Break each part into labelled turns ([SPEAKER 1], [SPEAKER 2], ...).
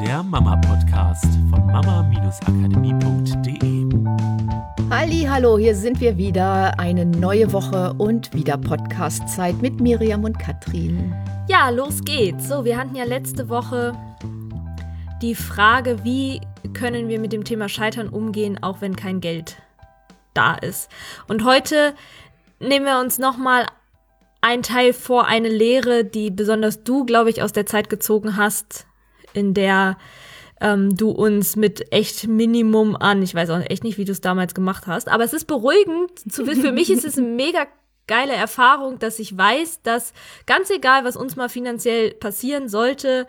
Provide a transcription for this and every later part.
[SPEAKER 1] der Mama-Podcast von mama-akademie.de.
[SPEAKER 2] Halli, hallo, hier sind wir wieder. Eine neue Woche und wieder Podcast-Zeit mit Miriam und Katrin.
[SPEAKER 3] Ja, los geht's. So, wir hatten ja letzte Woche die Frage, wie können wir mit dem Thema Scheitern umgehen, auch wenn kein Geld da ist. Und heute nehmen wir uns nochmal ein Teil vor, eine Lehre, die besonders du, glaube ich, aus der Zeit gezogen hast, in der ähm, du uns mit echt Minimum an, ich weiß auch echt nicht, wie du es damals gemacht hast, aber es ist beruhigend. Für mich ist es eine mega geile Erfahrung, dass ich weiß, dass ganz egal, was uns mal finanziell passieren sollte,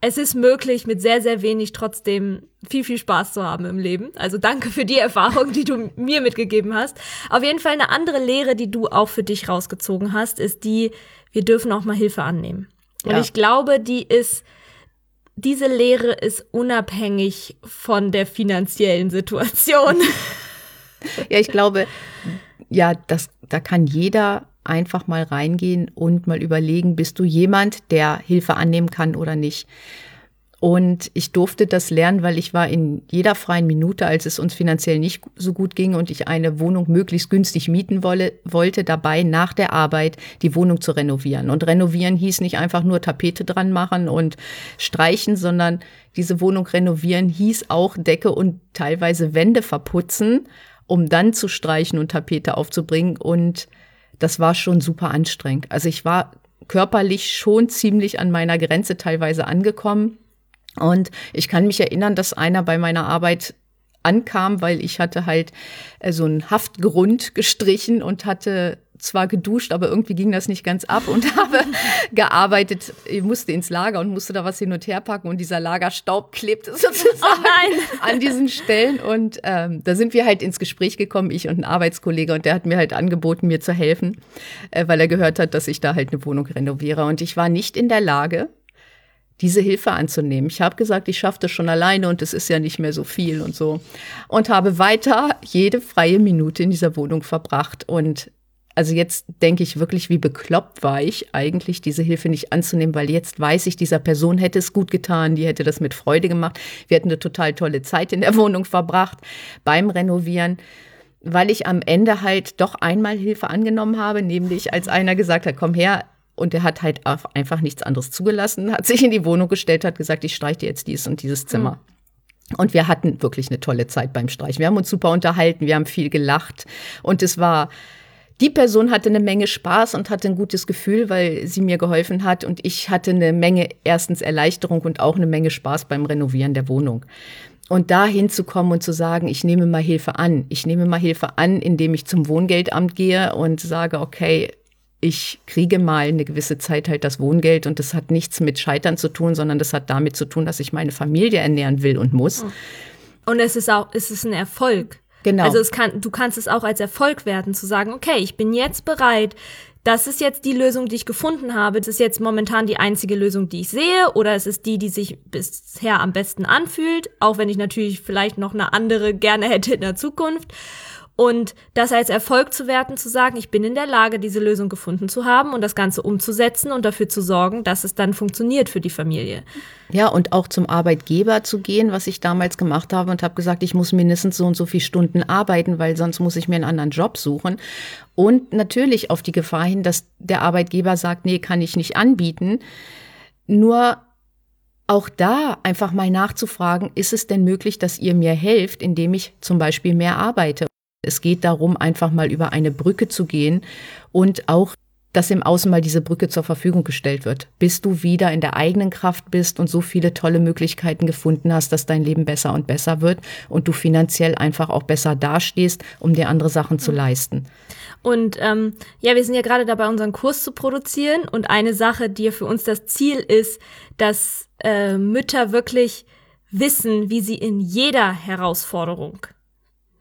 [SPEAKER 3] es ist möglich, mit sehr, sehr wenig trotzdem viel, viel Spaß zu haben im Leben. Also danke für die Erfahrung, die du mir mitgegeben hast. Auf jeden Fall eine andere Lehre, die du auch für dich rausgezogen hast, ist die, wir dürfen auch mal Hilfe annehmen. Und ja. ich glaube, die ist, diese Lehre ist unabhängig von der finanziellen Situation.
[SPEAKER 2] ja, ich glaube, ja, das, da kann jeder einfach mal reingehen und mal überlegen, bist du jemand, der Hilfe annehmen kann oder nicht. Und ich durfte das lernen, weil ich war in jeder freien Minute, als es uns finanziell nicht so gut ging und ich eine Wohnung möglichst günstig mieten wolle, wollte, dabei nach der Arbeit die Wohnung zu renovieren. Und renovieren hieß nicht einfach nur Tapete dran machen und streichen, sondern diese Wohnung renovieren hieß auch Decke und teilweise Wände verputzen, um dann zu streichen und Tapete aufzubringen und das war schon super anstrengend. Also ich war körperlich schon ziemlich an meiner Grenze teilweise angekommen. Und ich kann mich erinnern, dass einer bei meiner Arbeit ankam, weil ich hatte halt äh, so einen Haftgrund gestrichen und hatte zwar geduscht, aber irgendwie ging das nicht ganz ab und habe gearbeitet. Ich musste ins Lager und musste da was hin und her packen und dieser Lagerstaub klebte sozusagen oh an diesen Stellen. Und ähm, da sind wir halt ins Gespräch gekommen, ich und ein Arbeitskollege, und der hat mir halt angeboten, mir zu helfen, äh, weil er gehört hat, dass ich da halt eine Wohnung renoviere. Und ich war nicht in der Lage, diese Hilfe anzunehmen. Ich habe gesagt, ich schaffe das schon alleine und es ist ja nicht mehr so viel und so. Und habe weiter jede freie Minute in dieser Wohnung verbracht. Und also jetzt denke ich wirklich, wie bekloppt war ich eigentlich, diese Hilfe nicht anzunehmen, weil jetzt weiß ich, dieser Person hätte es gut getan, die hätte das mit Freude gemacht. Wir hätten eine total tolle Zeit in der Wohnung verbracht beim Renovieren weil ich am Ende halt doch einmal Hilfe angenommen habe, nämlich als einer gesagt hat, komm her, und er hat halt einfach nichts anderes zugelassen, hat sich in die Wohnung gestellt, hat gesagt, ich streiche dir jetzt dies und dieses Zimmer. Mhm. Und wir hatten wirklich eine tolle Zeit beim Streichen. Wir haben uns super unterhalten, wir haben viel gelacht und es war die Person hatte eine Menge Spaß und hatte ein gutes Gefühl, weil sie mir geholfen hat. Und ich hatte eine Menge, erstens Erleichterung und auch eine Menge Spaß beim Renovieren der Wohnung. Und da hinzukommen und zu sagen, ich nehme mal Hilfe an. Ich nehme mal Hilfe an, indem ich zum Wohngeldamt gehe und sage, okay, ich kriege mal eine gewisse Zeit halt das Wohngeld und das hat nichts mit Scheitern zu tun, sondern das hat damit zu tun, dass ich meine Familie ernähren will und muss.
[SPEAKER 3] Und es ist auch, es ist ein Erfolg. Genau. Also es kann, du kannst es auch als Erfolg werden, zu sagen, okay, ich bin jetzt bereit, das ist jetzt die Lösung, die ich gefunden habe. Das ist jetzt momentan die einzige Lösung, die ich sehe, oder es ist die, die sich bisher am besten anfühlt, auch wenn ich natürlich vielleicht noch eine andere gerne hätte in der Zukunft. Und das als Erfolg zu werten, zu sagen, ich bin in der Lage, diese Lösung gefunden zu haben und das Ganze umzusetzen und dafür zu sorgen, dass es dann funktioniert für die Familie.
[SPEAKER 2] Ja, und auch zum Arbeitgeber zu gehen, was ich damals gemacht habe und habe gesagt, ich muss mindestens so und so viele Stunden arbeiten, weil sonst muss ich mir einen anderen Job suchen. Und natürlich auf die Gefahr hin, dass der Arbeitgeber sagt, nee, kann ich nicht anbieten. Nur auch da einfach mal nachzufragen, ist es denn möglich, dass ihr mir helft, indem ich zum Beispiel mehr arbeite? Es geht darum, einfach mal über eine Brücke zu gehen und auch, dass im Außen mal diese Brücke zur Verfügung gestellt wird, bis du wieder in der eigenen Kraft bist und so viele tolle Möglichkeiten gefunden hast, dass dein Leben besser und besser wird und du finanziell einfach auch besser dastehst, um dir andere Sachen zu leisten.
[SPEAKER 3] Und ähm, ja, wir sind ja gerade dabei, unseren Kurs zu produzieren. Und eine Sache, die für uns das Ziel ist, dass äh, Mütter wirklich wissen, wie sie in jeder Herausforderung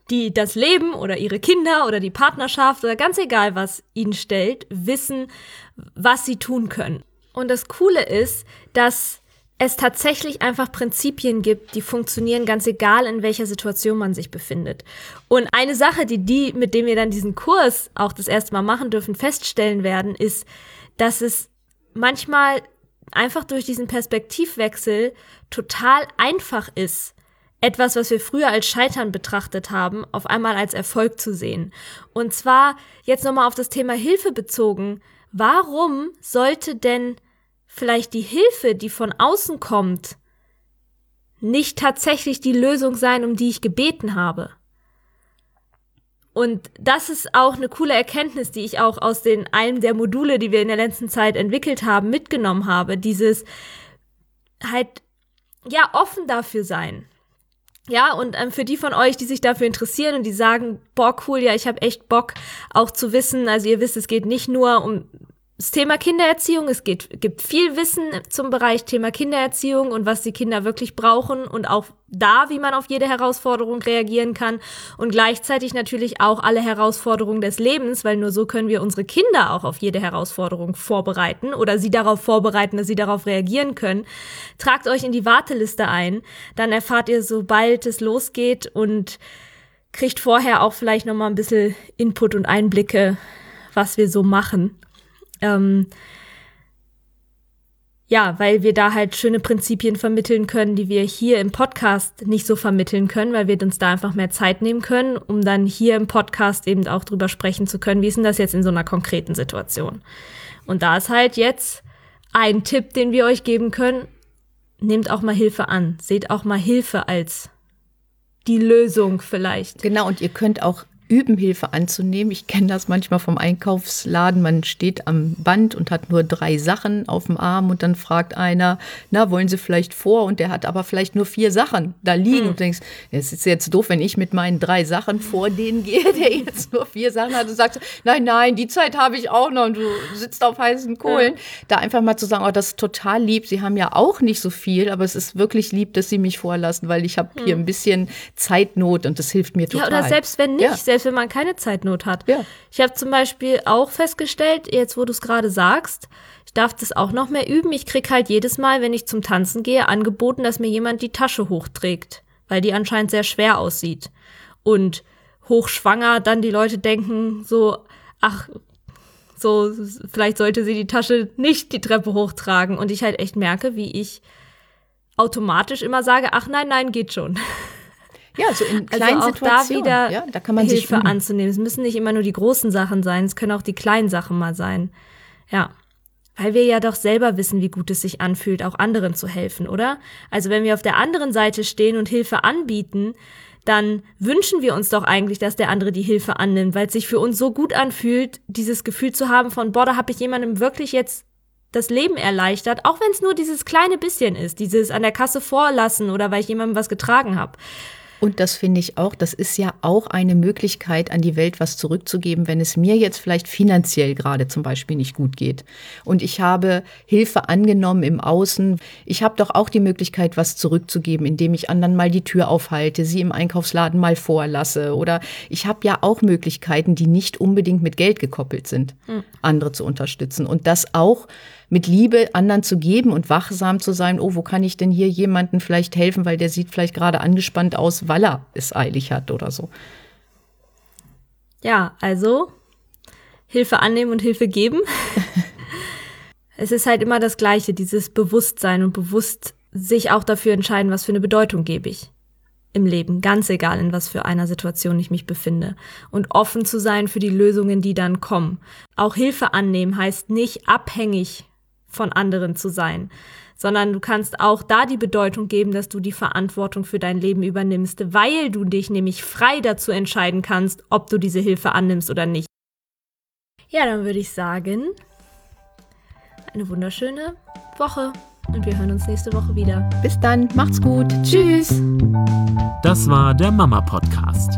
[SPEAKER 3] die das Leben oder ihre Kinder oder die Partnerschaft oder ganz egal was ihnen stellt, wissen, was sie tun können. Und das Coole ist, dass es tatsächlich einfach Prinzipien gibt, die funktionieren ganz egal, in welcher Situation man sich befindet. Und eine Sache, die die, mit dem wir dann diesen Kurs auch das erste Mal machen dürfen, feststellen werden, ist, dass es manchmal einfach durch diesen Perspektivwechsel total einfach ist, etwas, was wir früher als Scheitern betrachtet haben, auf einmal als Erfolg zu sehen. Und zwar jetzt nochmal auf das Thema Hilfe bezogen. Warum sollte denn vielleicht die Hilfe, die von außen kommt, nicht tatsächlich die Lösung sein, um die ich gebeten habe? Und das ist auch eine coole Erkenntnis, die ich auch aus den einem der Module, die wir in der letzten Zeit entwickelt haben, mitgenommen habe. Dieses halt ja offen dafür sein. Ja, und ähm, für die von euch, die sich dafür interessieren und die sagen, boah, cool, ja, ich habe echt Bock auch zu wissen, also ihr wisst, es geht nicht nur um das Thema Kindererziehung. Es geht, gibt viel Wissen zum Bereich Thema Kindererziehung und was die Kinder wirklich brauchen und auch da, wie man auf jede Herausforderung reagieren kann und gleichzeitig natürlich auch alle Herausforderungen des Lebens, weil nur so können wir unsere Kinder auch auf jede Herausforderung vorbereiten oder sie darauf vorbereiten, dass sie darauf reagieren können. Tragt euch in die Warteliste ein, dann erfahrt ihr, sobald es losgeht und kriegt vorher auch vielleicht noch mal ein bisschen Input und Einblicke, was wir so machen ähm, ja, weil wir da halt schöne Prinzipien vermitteln können, die wir hier im Podcast nicht so vermitteln können, weil wir uns da einfach mehr Zeit nehmen können, um dann hier im Podcast eben auch drüber sprechen zu können, wie ist denn das jetzt in so einer konkreten Situation. Und da ist halt jetzt ein Tipp, den wir euch geben können, nehmt auch mal Hilfe an, seht auch mal Hilfe als die Lösung vielleicht.
[SPEAKER 2] Genau, und ihr könnt auch üben, Hilfe anzunehmen. Ich kenne das manchmal vom Einkaufsladen. Man steht am Band und hat nur drei Sachen auf dem Arm und dann fragt einer, na, wollen Sie vielleicht vor? Und der hat aber vielleicht nur vier Sachen da liegen mhm. und du denkst, es ist jetzt doof, wenn ich mit meinen drei Sachen vor denen gehe, der jetzt nur vier Sachen hat und sagst, nein, nein, die Zeit habe ich auch noch und du sitzt auf heißen Kohlen. Ja. Da einfach mal zu sagen, oh, das ist total lieb. Sie haben ja auch nicht so viel, aber es ist wirklich lieb, dass Sie mich vorlassen, weil ich habe mhm. hier ein bisschen Zeitnot und das hilft mir total.
[SPEAKER 3] Ja, oder selbst wenn nicht, ja selbst wenn man keine Zeitnot hat. Ja. Ich habe zum Beispiel auch festgestellt, jetzt wo du es gerade sagst, ich darf das auch noch mehr üben. Ich krieg halt jedes Mal, wenn ich zum Tanzen gehe, angeboten, dass mir jemand die Tasche hochträgt, weil die anscheinend sehr schwer aussieht. Und hochschwanger dann die Leute denken so, ach, so, vielleicht sollte sie die Tasche nicht die Treppe hochtragen. Und ich halt echt merke, wie ich automatisch immer sage, ach nein, nein, geht schon.
[SPEAKER 2] Ja, so in also kleinen also auch Situationen.
[SPEAKER 3] Da wieder ja, da kann man Hilfe sich anzunehmen. Es müssen nicht immer nur die großen Sachen sein, es können auch die kleinen Sachen mal sein. Ja. Weil wir ja doch selber wissen, wie gut es sich anfühlt, auch anderen zu helfen, oder? Also wenn wir auf der anderen Seite stehen und Hilfe anbieten, dann wünschen wir uns doch eigentlich, dass der andere die Hilfe annimmt, weil es sich für uns so gut anfühlt, dieses Gefühl zu haben von, boah, da habe ich jemandem wirklich jetzt das Leben erleichtert, auch wenn es nur dieses kleine bisschen ist, dieses an der Kasse vorlassen oder weil ich jemandem was getragen habe.
[SPEAKER 2] Und das finde ich auch, das ist ja auch eine Möglichkeit, an die Welt was zurückzugeben, wenn es mir jetzt vielleicht finanziell gerade zum Beispiel nicht gut geht. Und ich habe Hilfe angenommen im Außen. Ich habe doch auch die Möglichkeit, was zurückzugeben, indem ich anderen mal die Tür aufhalte, sie im Einkaufsladen mal vorlasse. Oder ich habe ja auch Möglichkeiten, die nicht unbedingt mit Geld gekoppelt sind, mhm. andere zu unterstützen. Und das auch mit Liebe anderen zu geben und wachsam zu sein, oh, wo kann ich denn hier jemanden vielleicht helfen, weil der sieht vielleicht gerade angespannt aus, weil er es eilig hat oder so.
[SPEAKER 3] Ja, also Hilfe annehmen und Hilfe geben. es ist halt immer das Gleiche, dieses Bewusstsein und bewusst sich auch dafür entscheiden, was für eine Bedeutung gebe ich im Leben, ganz egal in was für einer Situation ich mich befinde. Und offen zu sein für die Lösungen, die dann kommen. Auch Hilfe annehmen heißt nicht abhängig von anderen zu sein, sondern du kannst auch da die Bedeutung geben, dass du die Verantwortung für dein Leben übernimmst, weil du dich nämlich frei dazu entscheiden kannst, ob du diese Hilfe annimmst oder nicht. Ja, dann würde ich sagen, eine wunderschöne Woche und wir hören uns nächste Woche wieder.
[SPEAKER 2] Bis dann, macht's gut. Tschüss.
[SPEAKER 1] Das war der Mama Podcast,